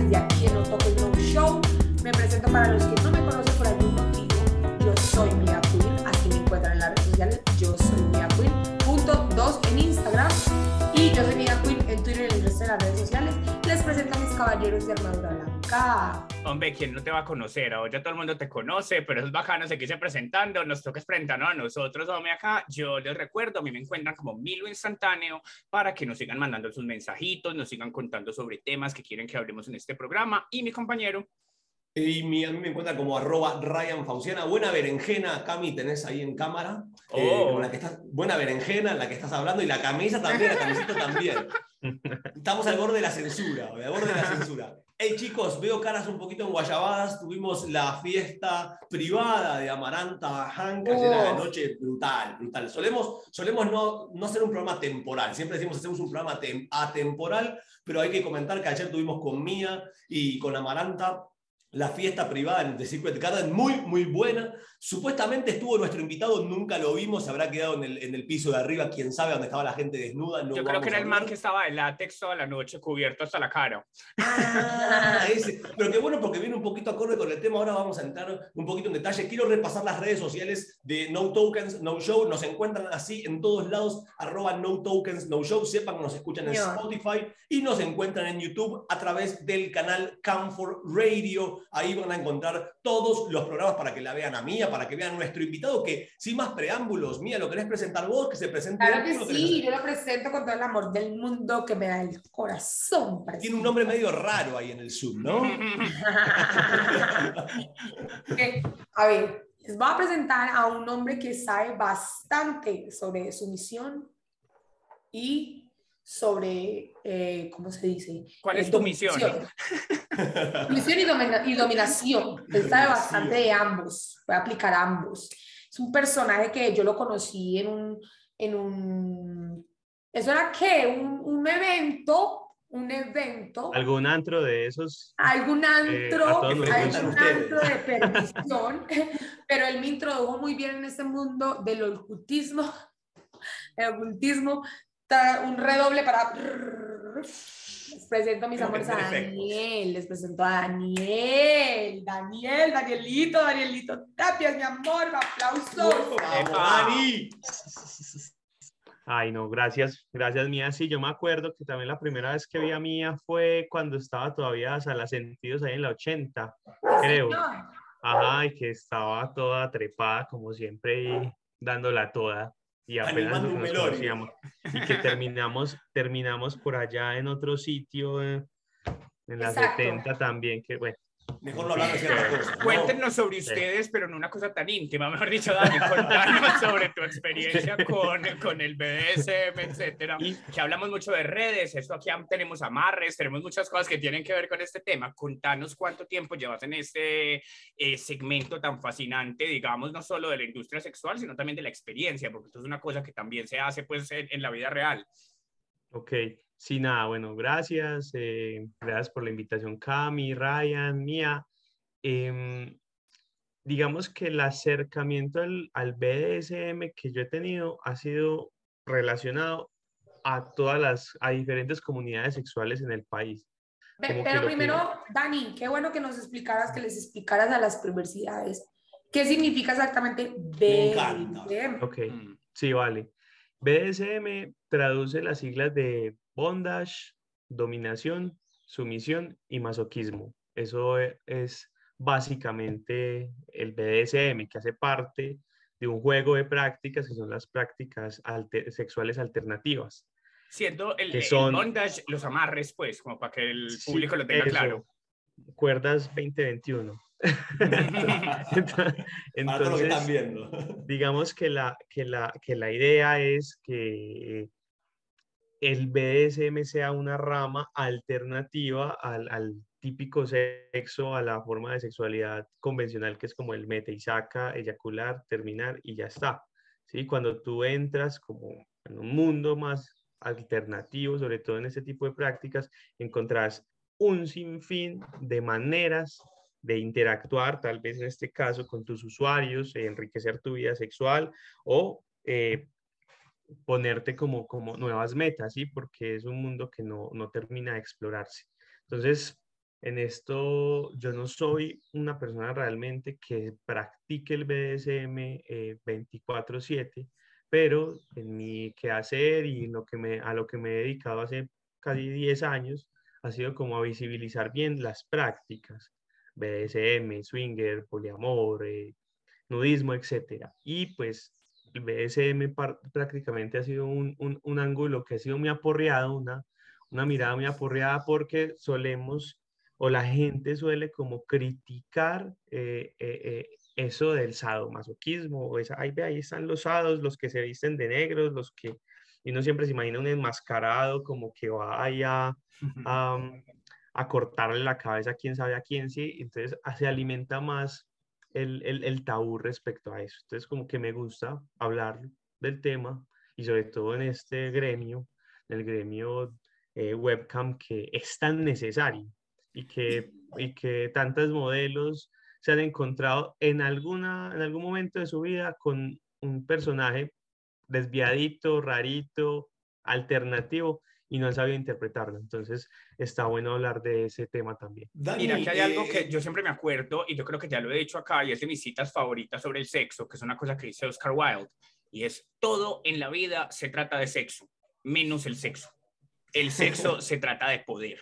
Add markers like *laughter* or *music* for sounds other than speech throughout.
de aquí en Toques No Show. Me presento para los que no me conocen por algún motivo. Yo soy Mia Queen, así me encuentran en las redes sociales. Yo soy Mia Queen, punto dos en Instagram. Y yo soy Mia Queen en Twitter y en el resto de las redes sociales. Les presento a mis caballeros de armadura blanca. Hombre, ¿quién no te va a conocer? Ahora ya todo el mundo te conoce, pero es bacano seguirse presentando. Nos toca presentarnos a nosotros, hombre, acá. Yo les recuerdo, a mí me encuentran como Milo Instantáneo para que nos sigan mandando sus mensajitos, nos sigan contando sobre temas que quieren que hablemos en este programa. Y mi compañero, Y mi- a mí me encuentra como arroba Ryan Fauciana. Buena berenjena, Cami, tenés ahí en cámara. eh, Oh. con la que estás, buena berenjena, la que estás hablando. Y la camisa también, la camiseta también. *laughs* Estamos al borde de la censura, al borde de la censura. Hey chicos, veo caras un poquito enguayabadas. Tuvimos la fiesta privada de Amaranta Hank ayer a la Oh. noche. Brutal, brutal. Solemos, solemos no, no hacer un programa temporal. Siempre decimos hacemos un programa tem- atemporal, pero hay que comentar que ayer tuvimos con Mía y con Amaranta la fiesta privada The Secret Garden, muy, muy buena. Supuestamente estuvo nuestro invitado, nunca lo vimos, se habrá quedado en el, en el piso de arriba, quién sabe dónde estaba la gente desnuda. no yo creo que era a el man que estaba de látex toda la noche cubierto hasta la cara. Ah, ese. Pero qué bueno porque viene un poquito acorde con el tema. Ahora vamos a entrar un poquito en detalle. Quiero repasar las redes sociales de No Tokens, No Show. Nos encuentran así en todos lados, arroba No Tokens, No Show. Sepan que nos escuchan en. Spotify y nos encuentran en YouTube a través del canal Comfort Radio. Ahí van a encontrar todos los programas para que la vean a Mía, para que vean nuestro invitado, que sin más preámbulos, Mía, ¿lo querés presentar vos? Que se presente Claro que ¿tú lo querés sí, yo lo presento con todo el amor del mundo que me da el corazón. Tiene un nombre medio raro ahí en el Zoom, ¿no? *laughs* Eh, a ver, les voy a presentar a un hombre que sabe bastante sobre su misión y sobre, eh, ¿cómo se dice? ¿Cuál Eh, es tu misión? dominación. *laughs* Misión y, domina- y dominación. Él sabe bastante de ambos, voy a aplicar ambos. Es un personaje que yo lo conocí en un, en un, ¿eso era qué? Un, un evento, un evento ¿Algún antro de esos? algún antro, a todos nos algún antro de *laughs* perdición, *laughs* pero él me introdujo muy bien en este mundo del ocultismo, el ocultismo, un redoble para... Les presento mis amores a. Daniel, les presento a Daniel, Daniel, Danielito, Danielito Tapias, mi amor, aplausos. ¡Vamos, Epa. Dani! Ay, no, gracias, gracias Mía. Sí, yo me acuerdo que también la primera vez que vi a Mía fue cuando estaba todavía a Sala Sentidos ahí en la 80, creo. Ajá, y que estaba toda trepada, como siempre, y dándola toda. Y apenas Animando nos, conocíamos. Y que terminamos, terminamos por allá en otro sitio, eh, en la Exacto. 70 también, que bueno. Mejor no hablar de cosas. ¿no? Cuéntenos sobre ustedes, pero no una cosa tan íntima, mejor dicho, Dani, contanos sobre tu experiencia con, con el BDSM, etcétera. Que hablamos mucho de redes, esto aquí tenemos amarres, tenemos muchas cosas que tienen que ver con este tema. Contanos cuánto tiempo llevas en este eh, segmento tan fascinante, digamos, no solo de la industria sexual, sino también de la experiencia, porque esto es una cosa que también se hace pues en, en la vida real. Ok, sí, nada, bueno, gracias. eh, gracias por la invitación, Cami, Ryan, Mía. Em, digamos que el acercamiento al, al BDSM que yo he tenido ha sido relacionado a todas las, a diferentes comunidades sexuales en el país. Como Pero lo que- primero, Dani, qué bueno que nos explicaras, que les explicaras a las perversidades qué significa exactamente. BDSM. Ok, Mm. sí, vale. BDSM traduce las siglas de bondage, dominación, sumisión y masoquismo. Eso e- es básicamente el BDSM, que hace parte de un juego de prácticas que son las prácticas alte- sexuales alternativas. Siendo el, Que el son- bondage, los amarres, pues, como para que el Sí, público lo tenga eso, claro. Cuerdas 2021. *laughs* *laughs* Para todos los que están Entonces, viendo. digamos que la, que la, que la idea es que el BDSM sea una rama alternativa al, típico sexo, a la forma de sexualidad convencional que es como el mete y saca, eyacular, terminar y ya está. ¿sí? Cuando tú entras como en un mundo más alternativo, sobre todo en este tipo de prácticas, encontrás un sinfín de maneras de interactuar, tal vez en este caso con tus usuarios, enriquecer tu vida sexual o eh, ponerte como, como nuevas metas, ¿sí? Porque es un mundo que no, no termina de explorarse. Entonces, en esto yo no soy una persona realmente que practique el BDSM 24/7, pero en mi quehacer y lo que me, a lo que me he dedicado hace casi 10 años ha sido como a visibilizar bien las prácticas, BDSM, swinger, poliamor, eh, nudismo, etc. Y pues el BDSM prácticamente ha sido un, un, ángulo que ha sido muy aporreado, una, una mirada muy aporreada porque solemos o la gente suele como criticar eh, eh, eso del sadomasoquismo, o esa, ahí, ahí están los sados, los que se visten de negros, los que, y uno siempre se imagina un enmascarado como que va a, a, cortarle la cabeza a quién sabe a quién, sí, entonces ah, se alimenta más el, el, tabú respecto a eso. Entonces como que me gusta hablar del tema y sobre todo en este gremio, el gremio eh, webcam que es tan necesario y que, y que tantos modelos se han encontrado en, alguna, en algún momento de su vida con un personaje desviadito, rarito, alternativo y no han sabido interpretarlo. Entonces está bueno hablar de ese tema también. Mira, que hay algo que eh, yo siempre me acuerdo y yo creo que ya lo he dicho acá y es de mis citas favoritas sobre el sexo, que es una cosa que dice Oscar Wilde y es todo en la vida se trata de sexo, menos el sexo. El sexo *laughs* se trata de poder.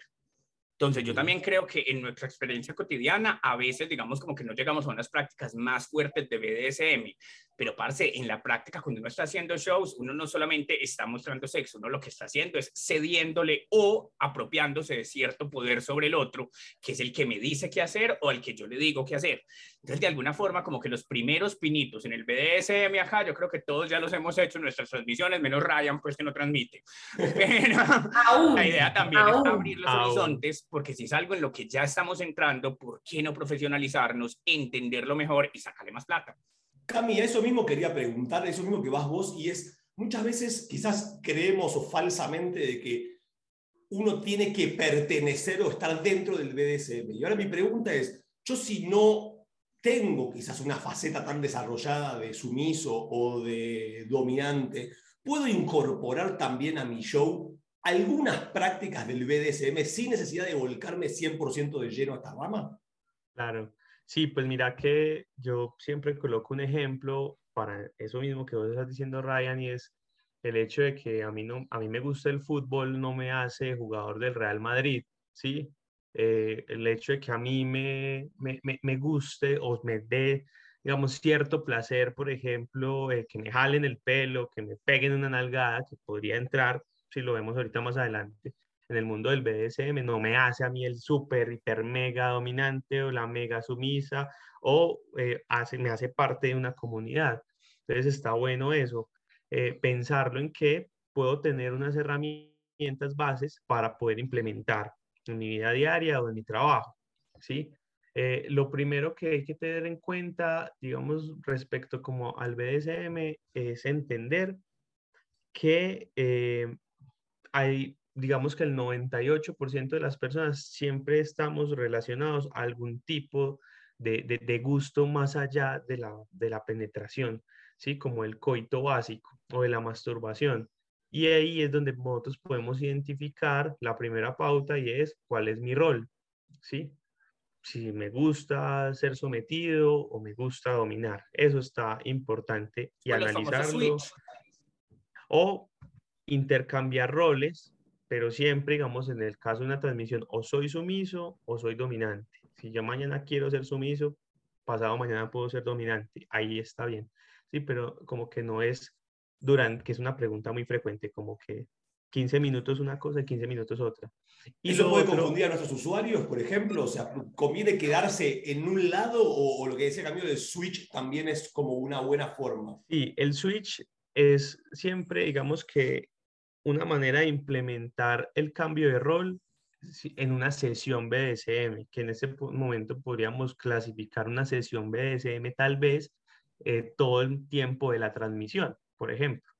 Entonces, yo también creo que en nuestra experiencia cotidiana, a veces, digamos, como que no llegamos a unas prácticas más fuertes de BDSM, pero, parce, en la práctica, cuando uno está haciendo shows, uno no solamente está mostrando sexo, uno lo que está haciendo es cediéndole o apropiándose de cierto poder sobre el otro, que es el que me dice qué hacer o el que yo le digo qué hacer. Entonces, de alguna forma, como que los primeros pinitos en el BDSM acá, yo creo que todos ya los hemos hecho en nuestras transmisiones, menos Ryan, pues que no transmite. *laughs* Pero la idea también es abrir los horizontes porque si es algo en lo que ya estamos entrando, ¿por qué no profesionalizarnos, entenderlo mejor y sacarle más plata? Cami, eso mismo quería preguntar, eso mismo que vas vos, y es, muchas veces quizás creemos o falsamente de que uno tiene que pertenecer o estar dentro del BDSM. Y ahora mi pregunta es, yo si no tengo quizás una faceta tan desarrollada de sumiso o de dominante, ¿puedo incorporar también a mi show algunas prácticas del BDSM sin necesidad de volcarme 100% de lleno a esta rama? Claro, sí, pues mira que yo siempre coloco un ejemplo para eso mismo que vos estás diciendo, Ryan, y es el hecho de que a mí, no, a mí me gusta el fútbol no me hace jugador del Real Madrid, ¿sí? Eh, el hecho de que a mí me, me, me, guste o me dé, digamos, cierto placer, por ejemplo, eh, que me jalen el pelo, que me peguen una nalgada, que podría entrar si lo vemos ahorita más adelante, en el mundo del BDSM, no me hace a mí el súper, hiper, mega dominante o la mega sumisa, o eh, hace, me hace parte de una comunidad. Entonces está bueno eso, eh, pensarlo en que puedo tener unas herramientas bases para poder implementar en mi vida diaria o en mi trabajo, ¿sí? Eh, lo primero que hay que tener en cuenta, digamos, respecto como al BDSM, es entender que hay, digamos que el 98% de las personas siempre estamos relacionados a algún tipo de, de, gusto más allá de la, de la penetración, ¿sí? Como el coito básico o de la masturbación. Y ahí es donde nosotros podemos identificar la primera pauta y es cuál es mi rol, ¿sí? Si me gusta ser sometido o me gusta dominar. Eso está importante y analizarlo. O intercambiar roles, pero siempre, digamos, en el caso de una transmisión, o soy sumiso o soy dominante. Si yo mañana quiero ser sumiso, pasado mañana puedo ser dominante. Ahí está bien. Sí, pero como que no es durante, que es una pregunta muy frecuente, como que 15 minutos una cosa y 15 minutos otra. Y ¿Eso puede confundir a nuestros usuarios, por ejemplo? O sea, ¿conviene quedarse en un lado o, o lo que decía Camilo de switch también es como una buena forma? Sí, el switch es siempre, digamos que una manera de implementar el cambio de rol en una sesión BDSM, que en ese momento podríamos clasificar una sesión BDSM tal vez eh, todo el tiempo de la transmisión, por ejemplo.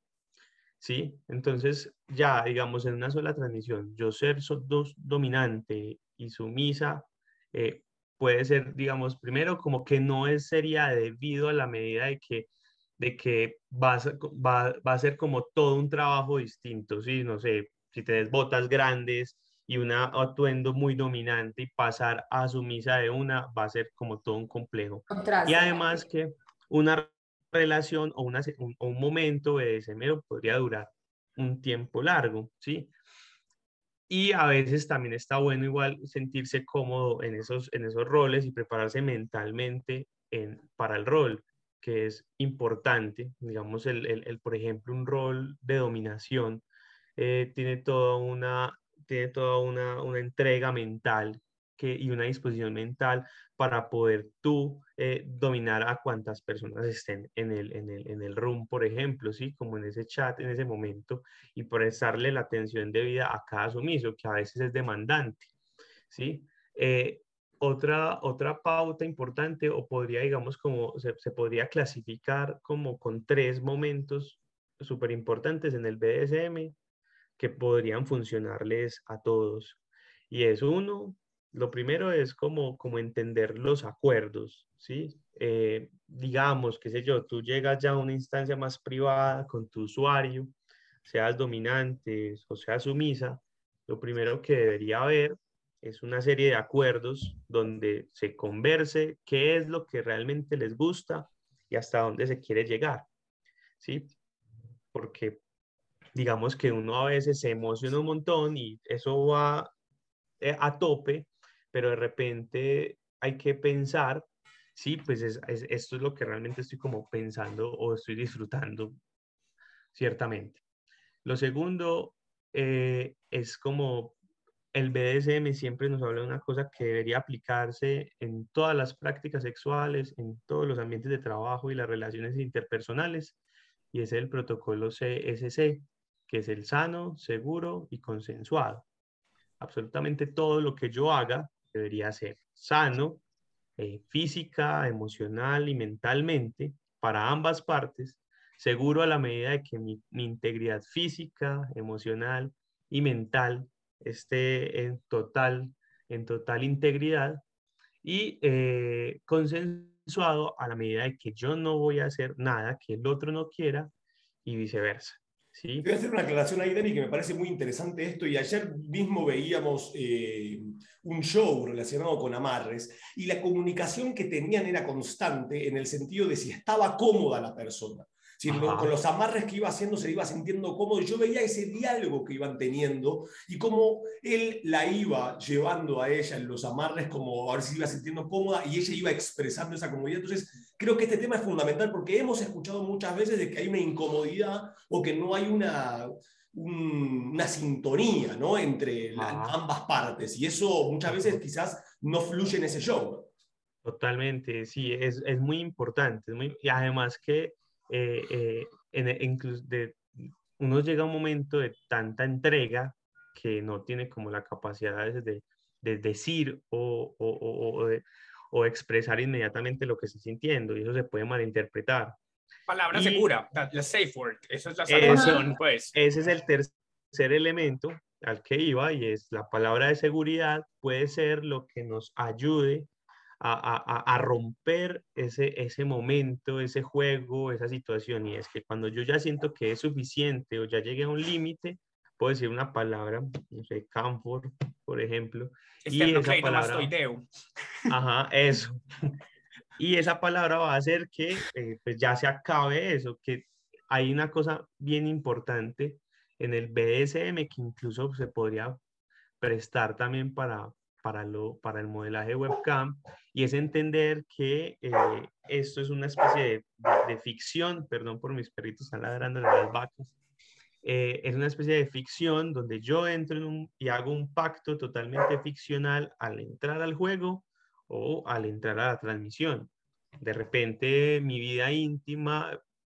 ¿Sí? Entonces, ya, digamos, en una sola transmisión, yo ser dos, dominante y sumisa, eh, puede ser, digamos, primero como que no es, sería debido a la medida de que de que va a, va, a ser como todo un trabajo distinto, ¿sí? No sé, si tienes botas grandes y un atuendo muy dominante y pasar a sumisa de una va a ser como todo un complejo. Contraste. Y además que una relación o, una, un, o un momento BDSM podría durar un tiempo largo, ¿sí? Y a veces también está bueno igual sentirse cómodo en esos, en esos roles y prepararse mentalmente en, para el rol, que es importante. Digamos, el, el, el por ejemplo, un rol de dominación eh, tiene toda una, tiene toda una, una entrega mental que, y una disposición mental para poder tú eh, dominar a cuantas personas estén en el, en, el, en el room, por ejemplo, ¿sí? Como en ese chat, en ese momento, y prestarle la atención debida a cada sumiso, que a veces es demandante, ¿sí? Eh, otra, otra pauta importante, o podría, digamos, como se, se podría clasificar como con tres momentos súper importantes en el BDSM que podrían funcionarles a todos. Y es uno, lo primero es como, como entender los acuerdos, ¿sí? Eh, digamos, qué sé yo, tú llegas ya a una instancia más privada con tu usuario, seas dominante o seas sumisa, lo primero que debería haber es una serie de acuerdos donde se converse qué es lo que realmente les gusta y hasta dónde se quiere llegar, ¿sí? Porque digamos que uno a veces se emociona un montón y eso va eh, a tope pero de repente hay que pensar, sí, pues es, es, esto es lo que realmente estoy como pensando o estoy disfrutando, ciertamente. Lo segundo eh, es como el BDSM siempre nos habla de una cosa que debería aplicarse en todas las prácticas sexuales, en todos los ambientes de trabajo y las relaciones interpersonales, y es el protocolo CSC, que es el sano, seguro y consensuado. Absolutamente todo lo que yo haga debería ser sano, eh, física, emocional y mentalmente para ambas partes, seguro a la medida de que mi, mi integridad física, emocional y mental esté en total, en total integridad y eh, consensuado a la medida de que yo no voy a hacer nada que el otro no quiera y viceversa. ¿sí? Voy a hacer una aclaración ahí, Dani, que me parece muy interesante esto. Y ayer mismo veíamos eh, un show relacionado con amarres y la comunicación que tenían era constante en el sentido de si estaba cómoda la persona. Si con los amarres que iba haciendo se iba sintiendo cómodo. Yo veía ese diálogo que iban teniendo y cómo él la iba llevando a ella en los amarres, como a ver si iba sintiendo cómoda y ella iba expresando esa comodidad. Entonces, creo que este tema es fundamental porque hemos escuchado muchas veces de que hay una incomodidad o que no hay una, una sintonía ¿no? entre ambas partes y eso muchas veces quizás no fluye en ese show. Totalmente, sí, es, es muy importante. Es muy, y además que eh, eh, en, e, incluso de, uno llega a un momento de tanta entrega que no tiene como la capacidad de, de decir o, o, o, de, o, expresar inmediatamente lo que está sintiendo y eso se puede malinterpretar. Palabra y, segura, la safe word, eso es la salvación, pues. Ese es el tercer elemento al que iba y es la palabra de seguridad puede ser lo que nos ayude a, a, a, romper ese, ese momento, ese juego, esa situación. Y es que cuando yo ya siento que es suficiente o ya llegué a un límite, puedo decir una palabra, no sé, camphor, por ejemplo. y esa palabra, Ajá, eso. *laughs* y esa palabra va a hacer que eh, pues ya se acabe eso, que hay una cosa bien importante en el BDSM que incluso se podría prestar también para, para, lo, para el modelaje webcam y es entender que eh, esto es una especie de, ficción, perdón por mis perritos están ladrando las vacas, eh, es una especie de ficción donde yo entro en un, y hago un pacto totalmente ficcional al entrar al juego o al entrar a la transmisión. De repente mi vida íntima,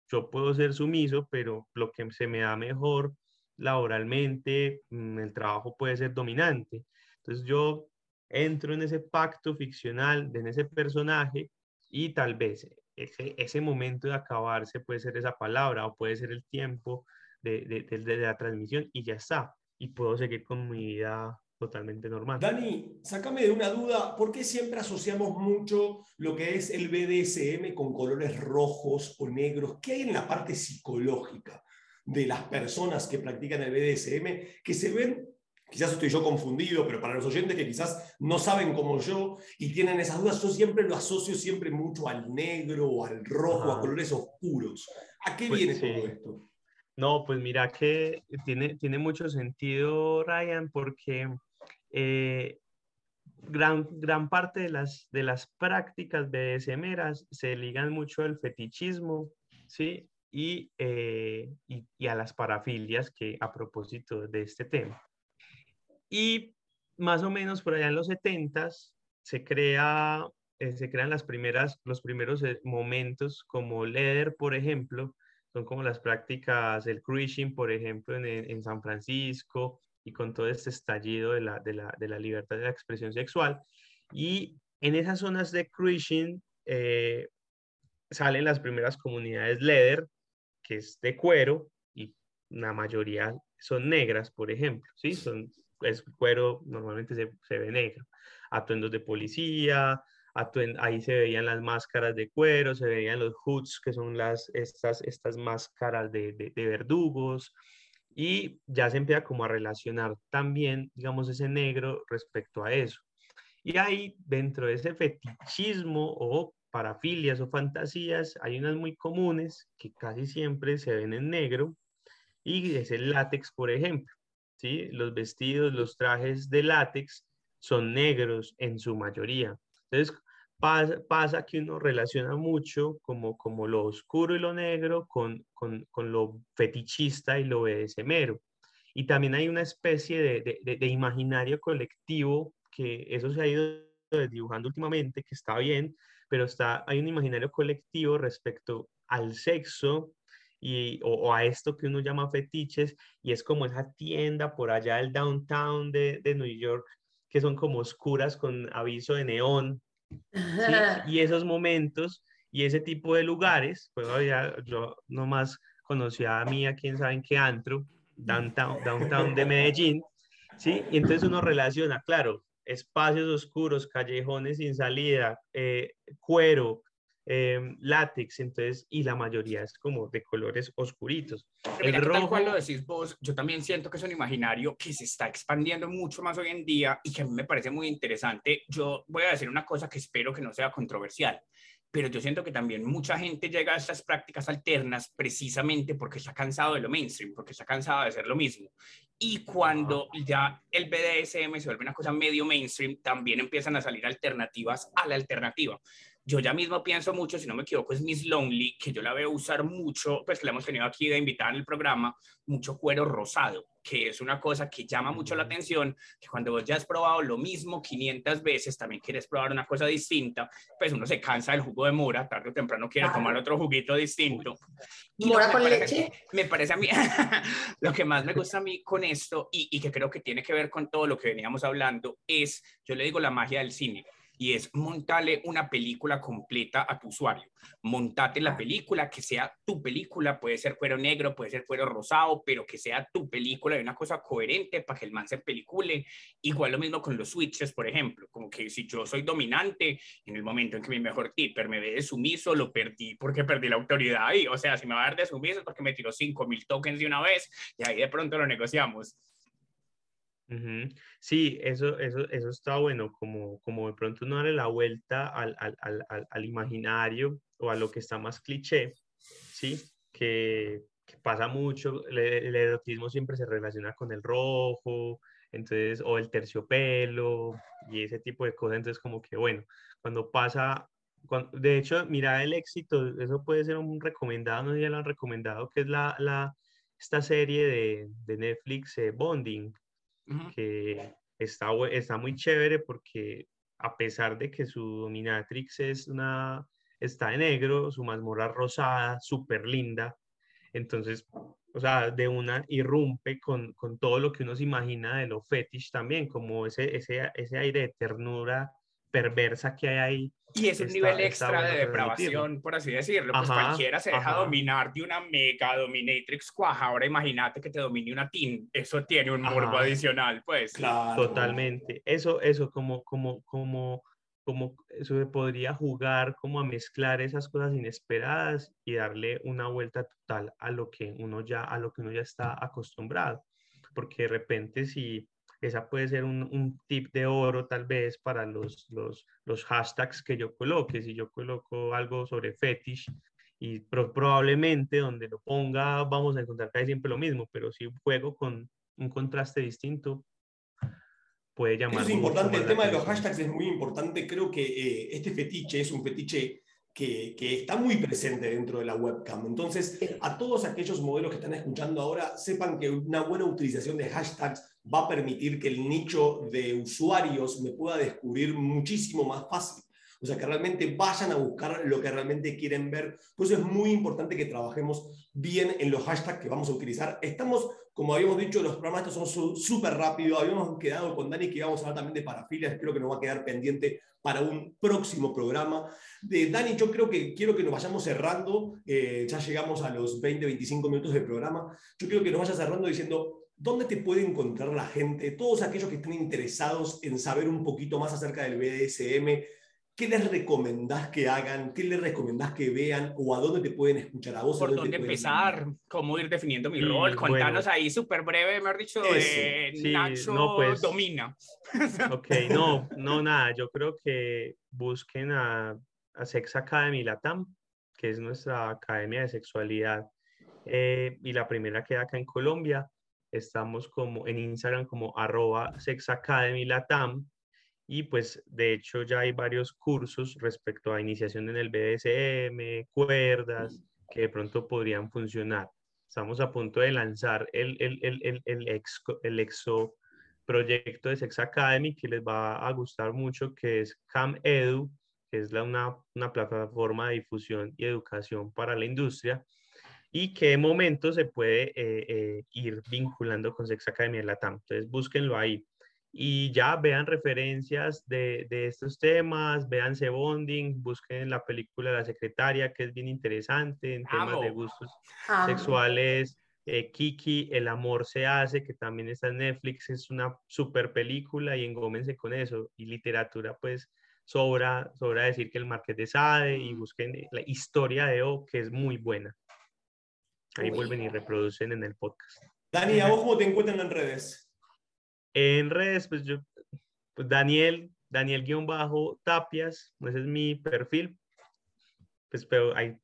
yo puedo ser sumiso, pero lo que se me da mejor laboralmente, mm, el trabajo puede ser dominante. Entonces yo entro en ese pacto ficcional, en ese personaje y tal vez ese, momento de acabarse puede ser esa palabra o puede ser el tiempo de, de, la transmisión y ya está. Y puedo seguir con mi vida totalmente normal. Dani, sácame de una duda, ¿por qué siempre asociamos mucho lo que es el BDSM con colores rojos o negros? ¿Qué hay en la parte psicológica de las personas que practican el BDSM que se ven quizás estoy yo confundido, pero para los oyentes que quizás no saben como yo y tienen esas dudas, yo siempre lo asocio siempre mucho al negro o al rojo, a colores oscuros. ¿A qué Pues viene sí. todo esto? No, pues mira que tiene, tiene mucho sentido, Ryan, porque eh, gran, gran parte de las, de las prácticas BDSMeras se ligan mucho al fetichismo, ¿sí? Y, eh, y, y a las parafilias, que a propósito de este tema. Y más o menos por allá en los 70 se crea, eh, se crean las primeras, los primeros eh, momentos como Leather, por ejemplo, son como las prácticas, el cruising, por ejemplo, en, en San Francisco y con todo este estallido de la, de la, de la libertad de la expresión sexual. Y en esas zonas de cruising eh, salen las primeras comunidades leather, que es de cuero, y la mayoría son negras, por ejemplo, ¿sí? Son, es cuero, normalmente se, se ve negro. Atuendos de policía, ahí se veían las máscaras de cuero, se veían los hoods, que son las, estas, estas máscaras de, de, de verdugos, y ya se empieza como a relacionar también, digamos, ese negro respecto a eso. Y ahí, dentro de ese fetichismo o parafilias o fantasías, hay unas muy comunes que casi siempre se ven en negro, y es el látex, por ejemplo. ¿Sí? Los vestidos, los trajes de látex son negros en su mayoría. Entonces, pasa, que uno relaciona mucho como, como lo oscuro y lo negro con, con, con lo fetichista y lo BDSMero. Y también hay una especie de, de, de, de imaginario colectivo que eso se ha ido dibujando últimamente, que está bien, pero está, hay un imaginario colectivo respecto al sexo y, o, o, a esto que uno llama fetiches, y es como esa tienda por allá del downtown de, de New York, que son como oscuras con aviso de neón, ¿sí? *laughs* y esos momentos y ese tipo de lugares, pues ya, yo nomás conocía a mí, a quién saben qué antro, downtown, downtown de Medellín, ¿sí? Y entonces uno relaciona, claro, espacios oscuros, callejones sin salida, eh, cuero, eh, látex, entonces, y la mayoría es como de colores oscuritos. Pero mira, el rojo... tal cual lo decís vos, yo también siento que es un imaginario que se está expandiendo mucho más hoy en día y que a mí me parece muy interesante. Yo voy a decir una cosa que espero que no sea controversial, pero yo siento que también mucha gente llega a estas prácticas alternas precisamente porque está cansado de lo mainstream, porque está cansado de ser lo mismo. Y cuando ya el BDSM se vuelve una cosa medio mainstream, también empiezan a salir alternativas a la alternativa yo ya mismo pienso mucho, si no me equivoco, es Miss Lonely, que yo la veo usar mucho, pues que la hemos tenido aquí de invitada en el programa, mucho cuero rosado, que es una cosa que llama mucho la atención, que cuando vos ya has probado lo mismo 500 veces, también quieres probar una cosa distinta, pues uno se cansa del jugo de mora, tarde o temprano quiere tomar otro juguito distinto. Y Mora con parece- leche. Me parece a mí, *laughs* lo que más me gusta a mí con esto, y, y que creo que tiene que ver con todo lo que veníamos hablando, es, yo le digo la magia del cine y es montarle una película completa a tu usuario. Montate la película, que sea tu película, puede ser cuero negro, puede ser cuero rosado, pero que sea tu película y una cosa coherente para que el man se pelicule. Igual lo mismo con los switches, por ejemplo, como que si yo soy dominante, en el momento en que mi mejor tipper me ve de sumiso, lo perdí porque perdí la autoridad ahí. O sea, si me va a dar de sumiso es porque me tiró 5 mil tokens de una vez y ahí de pronto lo negociamos. Sí, eso, eso, eso está bueno, como, como de pronto uno darle la vuelta al, al, al, al- imaginario o a lo que está más cliché, ¿sí? Que, pasa mucho, el, erotismo siempre se relaciona con el rojo, entonces, o el terciopelo y ese tipo de cosas, entonces como que bueno, cuando pasa, cuan- de hecho, mira el éxito, eso puede ser un recomendado, no sé si ya lo han recomendado, que es la, la, esta serie de, de Netflix, eh, Bonding Que está, está muy chévere porque a pesar de que su dominatrix es una, está de negro, su mazmorra rosada, súper linda, entonces, o sea, de una irrumpe con, con todo lo que uno se imagina de lo fetish también, como ese, ese, ese aire de ternura perversa que hay ahí. Y es un Está- nivel extra bueno de depravación, por así decirlo. Pues Ajá, cualquiera se deja ajá. dominar de una mega dominatrix cuaja. Ahora imagínate que te domine una teen. Eso tiene un morbo Ajá. adicional, pues. Claro. Totalmente. Eso, eso como, como, como, como eso se podría jugar como a mezclar esas cosas inesperadas y darle una vuelta total a lo que uno ya, a lo que uno ya está acostumbrado. Porque de repente si esa puede ser un, un, tip de oro tal vez para los, los, los, hashtags que yo coloque. Si yo coloco algo sobre fetish y probablemente donde lo ponga vamos a encontrar casi siempre lo mismo, pero si juego con un contraste distinto, puede llamar. Eso es importante, el tema de los hashtags es muy importante. Creo que eh, este fetiche es un fetiche que, que, está muy presente dentro de la webcam. Entonces, a todos aquellos modelos que están escuchando ahora, sepan que una buena utilización de hashtags va a permitir que el nicho de usuarios me pueda descubrir muchísimo más fácil. O sea, que realmente vayan a buscar lo que realmente quieren ver. Por eso es muy importante que trabajemos bien en los hashtags que vamos a utilizar. Estamos, como habíamos dicho, los programas estos son súper rápidos. Habíamos quedado con Dani que íbamos a hablar también de parafilias. Creo que nos va a quedar pendiente para un próximo programa. De Dani, yo creo que quiero que nos vayamos cerrando. Eh, ya llegamos a los 20, 25 minutos del programa. Yo quiero que nos vayas cerrando diciendo ¿Dónde te puede encontrar la gente? Todos aquellos que estén interesados en saber un poquito más acerca del BDSM, ¿qué les recomendás que hagan? ¿Qué les recomendás que vean? ¿O a dónde te pueden escuchar a vos? ¿Por dónde empezar? ¿Cómo ir definiendo mi rol? Contanos ahí súper breve, me has dicho, eh, Nacho no, pues, domina. Ok, no, no, nada. Yo creo que busquen a, a Sex Academy Latam, que es nuestra academia de sexualidad eh, y la primera que acá en Colombia. Estamos como en Instagram como arroba Sex Academy Latam y pues de hecho ya hay varios cursos respecto a iniciación en el BDSM, cuerdas, que de pronto podrían funcionar. Estamos a punto de lanzar el, el, el, el, el exo proyecto de Sex Academy que les va a gustar mucho, que es Cam Edu, que es la, una, una plataforma de difusión y educación para la industria y qué momento se puede eh, eh, ir vinculando con Sex Academy en Latam. Entonces, búsquenlo ahí y ya vean referencias de, de estos temas, vean Bonding, busquen la película La Secretaria, que es bien interesante en temas de gustos sexuales. Eh, Kiki, El amor se hace, que también está en Netflix, es una super película y engómense con eso. Y literatura, pues sobra, sobra decir que el Marqués de Sade y busquen la historia de O, que es muy buena. Ahí vuelven y reproducen en el podcast. Dani, ¿a vos cómo te encuentran en redes? En redes, pues yo, pues Daniel, Daniel-Tapias, ese es mi perfil. Pues pero ahí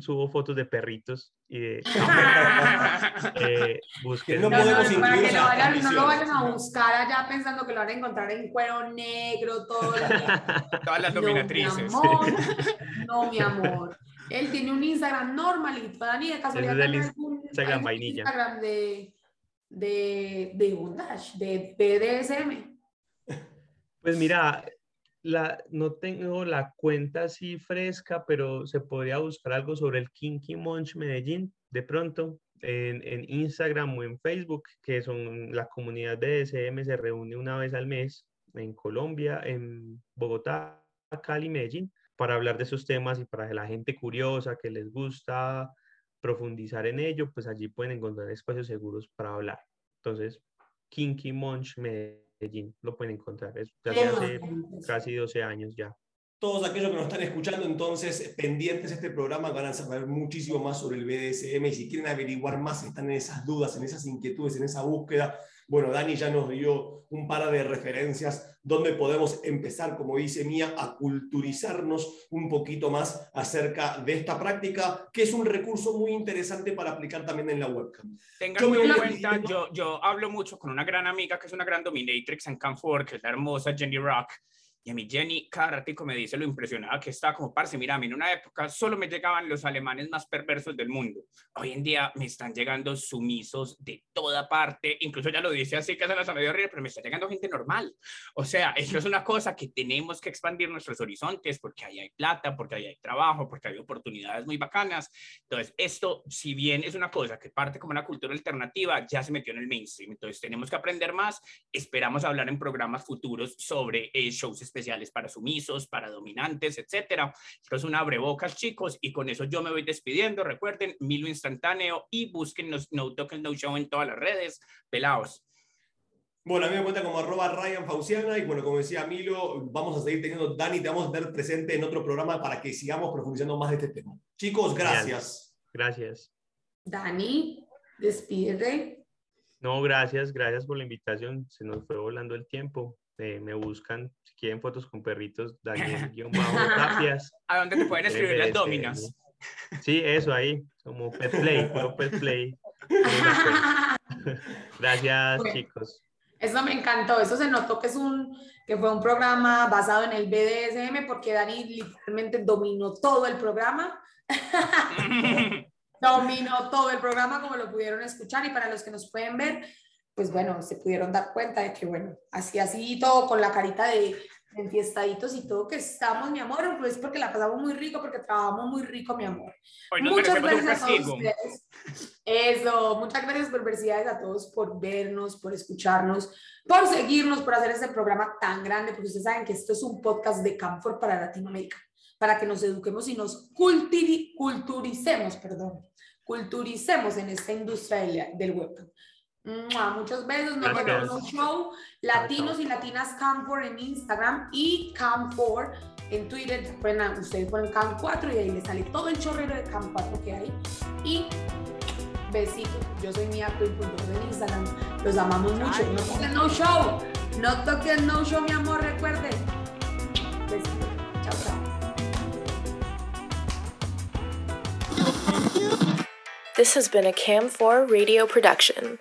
subo fotos de perritos y de... *laughs* eh, busquen. No, podemos no, para que lo vayan, no lo vayan a buscar allá pensando que lo van a encontrar en cuero negro, todo. *laughs* Todas las dominatrices. No, mi amor. No, mi amor. Él tiene un Instagram normalito. Dani, de casualidad. Es el Instagram vainilla. Instagram de de, de bondage, de BDSM? Pues mira, la, no tengo la cuenta así fresca, pero se podría buscar algo sobre el Kinky Munch Medellín de pronto en, en, Instagram o en Facebook, que son la comunidad BDSM se reúne una vez al mes en Colombia, en Bogotá, Cali, Medellín, para hablar de esos temas y para la gente curiosa que les gusta profundizar en ello, pues allí pueden encontrar espacios seguros para hablar. Entonces, Kinky Munch Medellín, lo pueden encontrar, es hace casi 12 años ya. Todos aquellos que nos están escuchando, entonces, pendientes de este programa, van a saber muchísimo más sobre el BDSM y si quieren averiguar más, están en esas dudas, en esas inquietudes, en esa búsqueda, bueno, Dani ya nos dio un par de referencias donde podemos empezar, como dice Mía, a culturizarnos un poquito más acerca de esta práctica, que es un recurso muy interesante para aplicar también en la webcam. Tengan en cuenta, yo, yo hablo mucho con una gran amiga que es una gran dominatrix en Canfor, que es la hermosa Jenny Rock, y a mí Jenny cada ratico me dice lo impresionada que está, como parce, mira, a mí en una época solo me llegaban los alemanes más perversos del mundo. Hoy en día me están llegando sumisos de toda parte, incluso ya lo dice así que se la medio pero me está llegando gente normal. O sea, eso es una cosa que tenemos que expandir nuestros horizontes porque ahí hay plata, porque ahí hay trabajo, porque hay oportunidades muy bacanas. Entonces, esto, si bien es una cosa que parte como una cultura alternativa, ya se metió en el mainstream. Entonces, tenemos que aprender más. Esperamos hablar en programas futuros sobre eh, shows especiales para sumisos, para dominantes, etcétera. Esto es un abrebocas, chicos, y con eso yo me voy despidiendo. Recuerden, Milo Instantáneo y busquen No Token No Show en todas las redes. Pelaos. Bueno, a mí me cuenta como arroba Ryan Fauciana y bueno, como decía Milo, vamos a seguir teniendo, Dani, te vamos a tener presente en otro programa para que sigamos profundizando más de este tema. Chicos, gracias. Gracias. Dani, despide. No, gracias, gracias por la invitación. Se nos fue volando el tiempo. Eh, me buscan, si quieren fotos con perritos, Daniel-Tapias. *laughs* *laughs* ¿A dónde te pueden escribir las dominas? Sí, eso ahí, como pet play, pet play. *laughs* Gracias, chicos. Eso me encantó, eso se notó que es un que fue un programa basado en el BDSM porque Dani literalmente dominó todo el programa. dominó todo el programa como lo pudieron escuchar y para los que nos pueden ver, pues bueno, se pudieron dar cuenta de que bueno, así así todo con la carita de enfiestaditos y todo que estamos, mi amor, pues porque la pasamos muy rico, porque trabajamos muy rico, mi amor. muchas gracias a todos ustedes. Eso, muchas gracias a todos por vernos, por escucharnos, por seguirnos, por hacer este programa tan grande, porque ustedes saben que esto es un podcast de Camfor para Latinoamérica, para que nos eduquemos y nos culturicemos, perdón, culturicemos en esta industria del, web. Muchos besos, nos vemos en un show. Latinos y Latinas Cam4 en Instagram y Cam4 en Twitter. ustedes ponen Cam4 y ahí les sale todo el chorrero de Cam4 que hay. Y besitos. Yo soy Mia en Instagram. Los amamos mucho. No toquen no show. No toquen no show, mi amor. Recuerden. Besitos. Chao, chao. This has been a Cam4 radio production.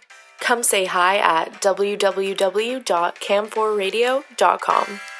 Come say hi at www.cam4radio.com.